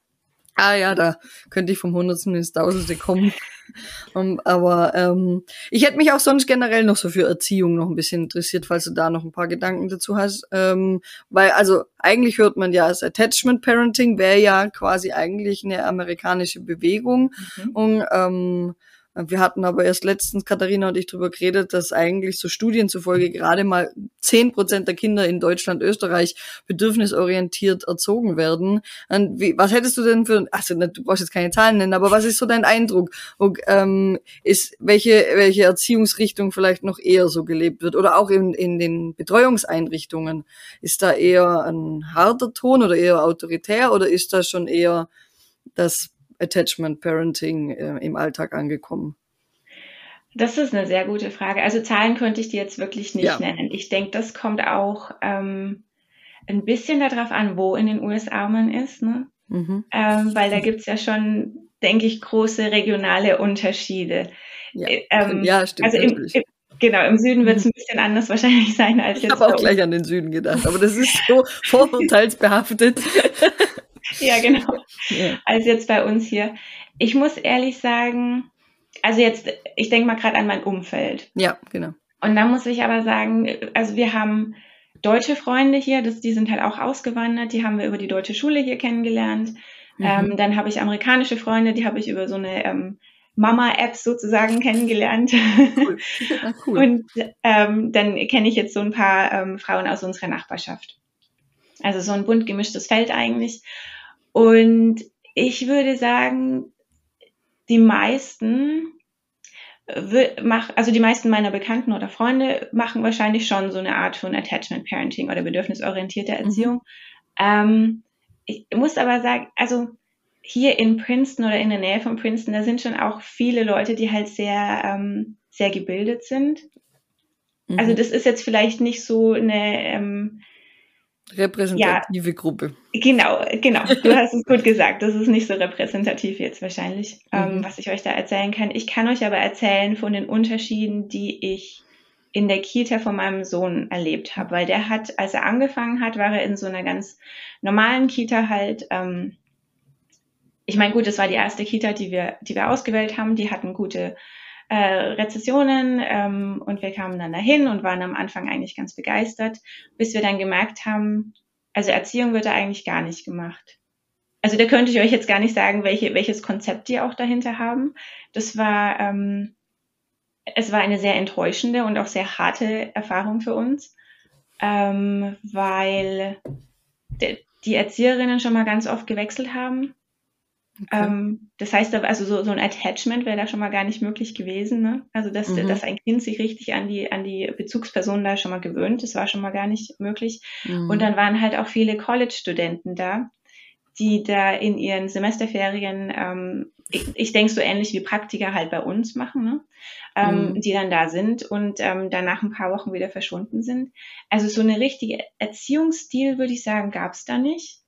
Ah ja, da könnte ich vom Hundertsten ins Tausendste kommen. <laughs> um, aber ähm, ich hätte mich auch sonst generell noch so für Erziehung noch ein bisschen interessiert, falls du da noch ein paar Gedanken dazu hast. Ähm, weil, also eigentlich hört man ja, das Attachment Parenting wäre ja quasi eigentlich eine amerikanische Bewegung. Mhm. Und ähm, wir hatten aber erst letztens, Katharina und ich, darüber geredet, dass eigentlich so Studien zufolge gerade mal zehn Prozent der Kinder in Deutschland, Österreich bedürfnisorientiert erzogen werden. Und wie, was hättest du denn für, also du brauchst jetzt keine Zahlen nennen, aber was ist so dein Eindruck? Und, ähm, ist, welche, welche Erziehungsrichtung vielleicht noch eher so gelebt wird? Oder auch in, in den Betreuungseinrichtungen? Ist da eher ein harter Ton oder eher autoritär oder ist da schon eher das Attachment Parenting äh, im Alltag angekommen? Das ist eine sehr gute Frage. Also Zahlen könnte ich dir jetzt wirklich nicht ja. nennen. Ich denke, das kommt auch ähm, ein bisschen darauf an, wo in den USA man ist, ne? Mhm. Ähm, weil da gibt's ja schon, denke ich, große regionale Unterschiede. Ja, ähm, ja stimmt. Also im, im, genau, im Süden wird es ein bisschen anders wahrscheinlich <laughs> sein als ich jetzt. Ich habe auch gleich an den Süden gedacht, aber das ist so <laughs> vorurteilsbehaftet. <laughs> ja, genau. Ja. Als jetzt bei uns hier. Ich muss ehrlich sagen, also jetzt, ich denke mal gerade an mein Umfeld. Ja, genau. Und da muss ich aber sagen, also wir haben deutsche Freunde hier, das, die sind halt auch ausgewandert, die haben wir über die deutsche Schule hier kennengelernt. Mhm. Ähm, dann habe ich amerikanische Freunde, die habe ich über so eine ähm, Mama-App sozusagen kennengelernt. Cool. <laughs> Ja, cool. Und ähm, dann kenne ich jetzt so ein paar ähm, Frauen aus unserer Nachbarschaft. Also so ein bunt gemischtes Feld eigentlich. Und ich würde sagen, die meisten also die meisten meiner Bekannten oder Freunde machen wahrscheinlich schon so eine Art von Attachment Parenting oder bedürfnisorientierte mhm. Erziehung. Mhm. Ähm, ich muss aber sagen, also hier in Princeton oder in der Nähe von Princeton, da sind schon auch viele Leute, die halt sehr, ähm, sehr gebildet sind. Mhm. Also das ist jetzt vielleicht nicht so eine ähm, repräsentative ja, Gruppe. Genau, genau. Du hast es gut <laughs> gesagt. Das ist nicht so repräsentativ jetzt wahrscheinlich, ähm, mhm. ähm, was ich euch da erzählen kann. Ich kann euch aber erzählen von den Unterschieden, die ich in der Kita von meinem Sohn erlebt habe, weil der hat, als er angefangen hat, war er in so einer ganz normalen Kita halt. Ähm, ich meine, gut, das war die erste Kita, die wir, die wir ausgewählt haben. Die hatten gute äh, Rezessionen ähm, und wir kamen dann dahin und waren am Anfang eigentlich ganz begeistert, bis wir dann gemerkt haben, also Erziehung wird da eigentlich gar nicht gemacht. Also da könnte ich euch jetzt gar nicht sagen, welche, welches Konzept die auch dahinter haben. Das war, ähm, es war eine sehr enttäuschende und auch sehr harte Erfahrung für uns, ähm, weil die Erzieherinnen schon mal ganz oft gewechselt haben Okay. Ähm, das heißt, also so, so ein Attachment wäre da schon mal gar nicht möglich gewesen. Ne? Also dass, mhm. dass ein Kind sich richtig an die, an die Bezugsperson da schon mal gewöhnt, das war schon mal gar nicht möglich. Mhm. Und dann waren halt auch viele College-Studenten da, die da in ihren Semesterferien, ähm, ich, ich denke so ähnlich wie Praktiker halt bei uns machen, ne? ähm, mhm. die dann da sind und ähm, danach ein paar Wochen wieder verschwunden sind. Also so eine richtige Erziehungsstil, würde ich sagen, gab es da nicht.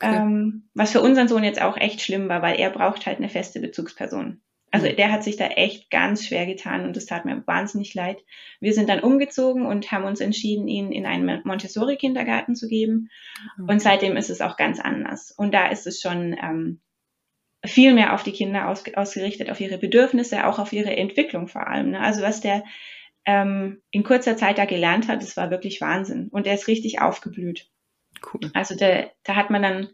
Okay. Ähm, was für unseren Sohn jetzt auch echt schlimm war, weil er braucht halt eine feste Bezugsperson. Also mhm. der hat sich da echt ganz schwer getan und das tat mir wahnsinnig leid. Wir sind dann umgezogen und haben uns entschieden, ihn in einen Montessori-Kindergarten zu geben. Okay. Und seitdem ist es auch ganz anders. Und da ist es schon ähm, viel mehr auf die Kinder aus, ausgerichtet, auf ihre Bedürfnisse, auch auf ihre Entwicklung vor allem. Ne? Also was der ähm, in kurzer Zeit da gelernt hat, das war wirklich Wahnsinn. Und er ist richtig aufgeblüht. Cool. Also da, da hat man dann,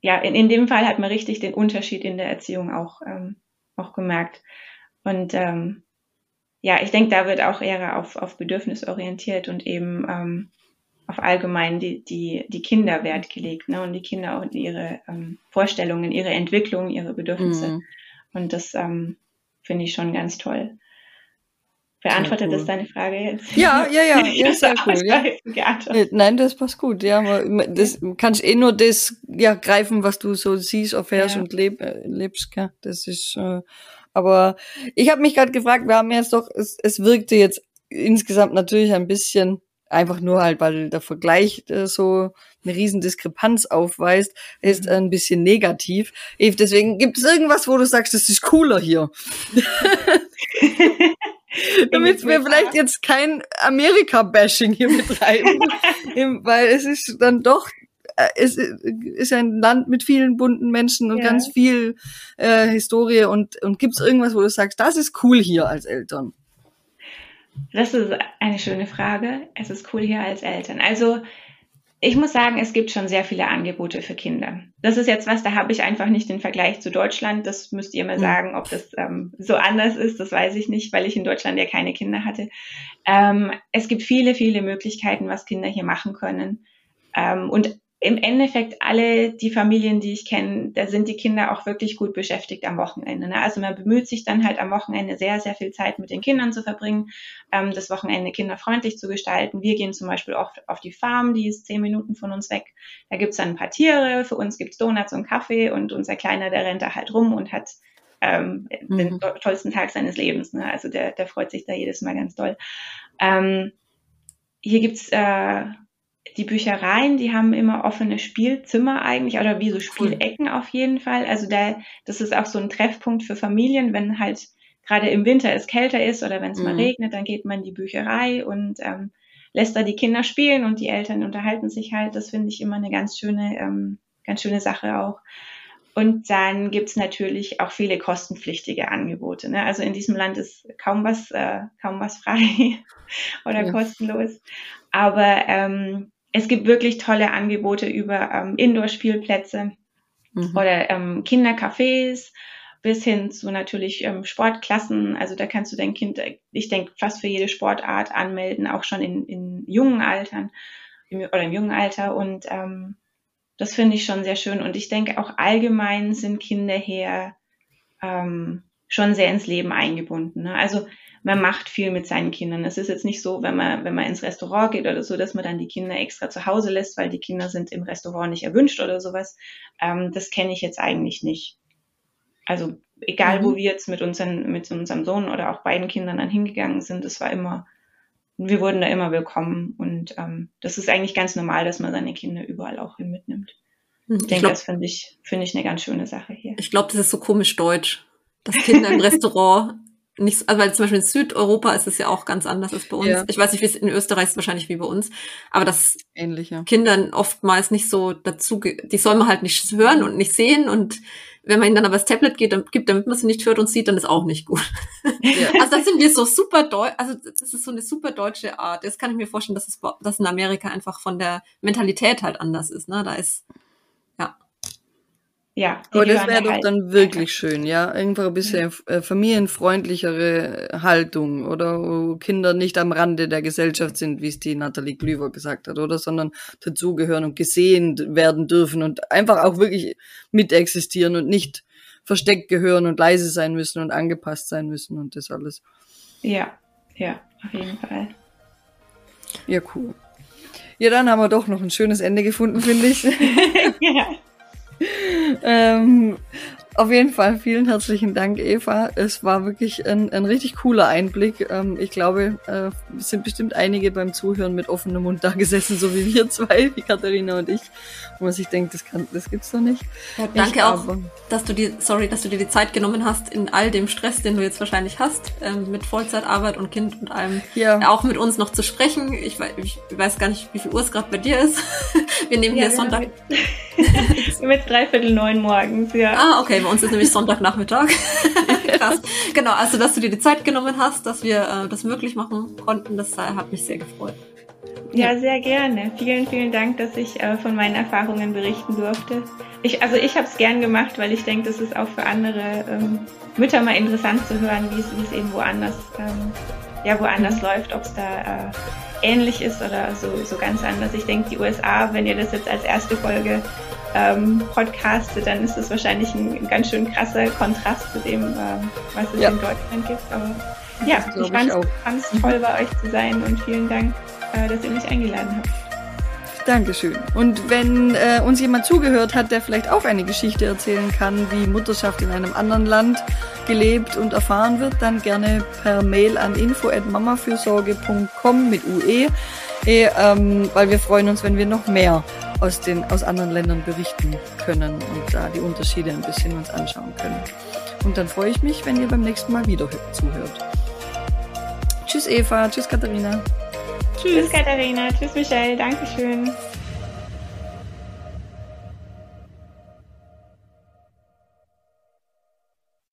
ja, in, in dem Fall hat man richtig den Unterschied in der Erziehung auch, ähm, auch gemerkt. Und ähm, ja, ich denke, da wird auch eher auf, auf Bedürfnis orientiert und eben ähm, auf allgemein die, die, die Kinder Wert gelegt ne? und die Kinder auch in ihre ähm, Vorstellungen, ihre Entwicklung, ihre Bedürfnisse. Mhm. Und das ähm, finde ich schon ganz toll. Beantwortet cool. das deine Frage jetzt? Ja, ja, ja, <laughs> ja sehr cool. Ja. Nein, das passt gut. Ja, das kannst eh nur das ja greifen, was du so siehst, erfährst ja. und leb, äh, lebst. Ja. Das ist. Äh, aber ich habe mich gerade gefragt, wir haben jetzt doch, es, es wirkte jetzt insgesamt natürlich ein bisschen einfach nur halt, weil der Vergleich äh, so eine riesen Diskrepanz aufweist, ist mhm. ein bisschen negativ. Eve, deswegen gibt es irgendwas, wo du sagst, das ist cooler hier. <laughs> <laughs> Damit wir vielleicht jetzt kein Amerika-Bashing hier betreiben, <laughs> weil es ist dann doch äh, es ist ein Land mit vielen bunten Menschen und ja. ganz viel äh, Historie und, und gibt es irgendwas, wo du sagst, das ist cool hier als Eltern? Das ist eine schöne Frage. Es ist cool hier als Eltern. Also ich muss sagen, es gibt schon sehr viele Angebote für Kinder. Das ist jetzt was, da habe ich einfach nicht den Vergleich zu Deutschland. Das müsst ihr mir sagen, ob das ähm, so anders ist. Das weiß ich nicht, weil ich in Deutschland ja keine Kinder hatte. Ähm, es gibt viele, viele Möglichkeiten, was Kinder hier machen können. Ähm, und im Endeffekt alle die Familien, die ich kenne, da sind die Kinder auch wirklich gut beschäftigt am Wochenende. Ne? Also man bemüht sich dann halt am Wochenende sehr, sehr viel Zeit mit den Kindern zu verbringen, ähm, das Wochenende kinderfreundlich zu gestalten. Wir gehen zum Beispiel oft auf die Farm, die ist zehn Minuten von uns weg. Da gibt's dann ein paar Tiere, für uns gibt's Donuts und Kaffee und unser Kleiner, der rennt da halt rum und hat ähm, mhm. den tollsten Tag seines Lebens. Ne? Also der, der freut sich da jedes Mal ganz doll. Ähm, hier gibt's äh, die Büchereien, die haben immer offene Spielzimmer eigentlich oder wie so Spielecken auf jeden Fall. Also da, das ist auch so ein Treffpunkt für Familien, wenn halt gerade im Winter es kälter ist oder wenn es Mhm. mal regnet, dann geht man in die Bücherei und ähm, lässt da die Kinder spielen und die Eltern unterhalten sich halt. Das finde ich immer eine ganz schöne, ähm, ganz schöne Sache auch. Und dann gibt's natürlich auch viele kostenpflichtige Angebote. Ne? Also in diesem Land ist kaum was, äh, kaum was frei <laughs> oder Ja. kostenlos. Aber ähm, es gibt wirklich tolle Angebote über ähm, Indoor-Spielplätze Mhm. oder ähm, Kindercafés bis hin zu natürlich ähm, Sportklassen. Also da kannst du dein Kind, ich denke, fast für jede Sportart anmelden, auch schon in, in jungen Altern im, oder im jungen Alter. Und ähm, das finde ich schon sehr schön. Und ich denke auch allgemein sind Kinder hier ähm, schon sehr ins Leben eingebunden. Ne? Also man macht viel mit seinen Kindern. Es ist jetzt nicht so, wenn man, wenn man ins Restaurant geht oder so, dass man dann die Kinder extra zu Hause lässt, weil die Kinder sind im Restaurant nicht erwünscht oder sowas. Ähm, das kenne ich jetzt eigentlich nicht. Also egal, Mhm. wo wir jetzt mit, unseren, mit unserem Sohn oder auch beiden Kindern dann hingegangen sind, es war immer, wir wurden da immer willkommen. Und ähm, das ist eigentlich ganz normal, dass man seine Kinder überall auch hin mitnimmt. Ich Ich denke, glaube, das finde ich, finde ich eine ganz schöne Sache hier. ich glaub, das ist so komisch deutsch, dass Kinder im <laughs> Restaurant nicht, also weil zum Beispiel in Südeuropa ist es ja auch ganz anders als bei uns. Ja. Ich weiß nicht, wie es in Österreich ist, wahrscheinlich wie bei uns, aber dass Ähnlicher. Kindern oftmals nicht so dazu, die soll man halt nicht hören und nicht sehen und wenn man ihnen dann aber das Tablet geht, dann, gibt, damit man sie nicht hört und sieht, dann ist auch nicht gut. Ja. <laughs> Also das sind wir so super deutsch, also das ist so eine super deutsche Art. Das kann ich mir vorstellen, dass es dass in Amerika einfach von der Mentalität halt anders ist. Ne? Da ist Ja, Aber das wäre doch halt dann wirklich schön, ja. Einfach ein bisschen äh, familienfreundlichere Haltung oder wo Kinder nicht am Rande der Gesellschaft sind, wie es die Nathalie Glüver gesagt hat, oder, sondern dazugehören und gesehen werden dürfen und einfach auch wirklich mitexistieren und nicht versteckt gehören und leise sein müssen und angepasst sein müssen und das alles. Ja, ja, auf jeden Fall. Ja, cool. Ja, dann haben wir doch noch ein schönes Ende gefunden, finde ich. <laughs> ja. Ähm, auf jeden Fall vielen herzlichen Dank, Eva. Es war wirklich ein, ein richtig cooler Einblick. Ähm, ich glaube, äh, es sind bestimmt einige beim Zuhören mit offenem Mund da gesessen, so wie wir zwei, wie Katharina und ich, wo man sich denkt, das, kann, das gibt's doch nicht. Ja, danke Ich auch, dass du dir, sorry, dass du dir die Zeit genommen hast in all dem Stress, den du jetzt wahrscheinlich hast, ähm, mit Vollzeitarbeit und Kind und allem, Ja. auch mit uns noch zu sprechen. Ich, ich weiß gar nicht, wie viel Uhr es gerade bei dir ist. Wir nehmen hier wir Sonntag. <laughs> wir jetzt dreiviertel neun morgens, ja. Ah, okay, bei uns ist nämlich Sonntagnachmittag. <laughs> Krass. Genau, also dass du dir die Zeit genommen hast, dass wir äh, das möglich machen konnten, das äh, hat mich sehr gefreut. Ja, sehr gerne. Vielen, vielen Dank, dass ich äh, von meinen Erfahrungen berichten durfte. Ich, also ich habe es gern gemacht, weil ich denke, das ist auch für andere ähm, Mütter mal interessant zu hören, wie es wie es eben woanders, ähm, ja, woanders läuft, ob es da äh, ähnlich ist oder so, so ganz anders. Ich denke, die USA, wenn ihr das jetzt als erste Folge ähm, podcastet, dann ist das wahrscheinlich ein, ganz schön krasser Kontrast zu dem, ähm, was es Ja. in Deutschland gibt. Aber ja, ich fand es toll, bei euch zu sein und vielen Dank, äh, dass ihr mich eingeladen habt. Dankeschön. Und wenn äh, uns jemand zugehört hat, der vielleicht auch eine Geschichte erzählen kann, wie Mutterschaft in einem anderen Land gelebt und erfahren wird, dann gerne per Mail an info@mamafürsorge.com mit UE, eh, ähm, weil wir freuen uns, wenn wir noch mehr aus den aus anderen Ländern berichten können und da die Unterschiede ein bisschen uns anschauen können. Und dann freue ich mich, wenn ihr beim nächsten Mal wieder zuhört. Tschüss Eva, tschüss Katharina. Tschüss, Katharina. Tschüss, Michelle. Dankeschön.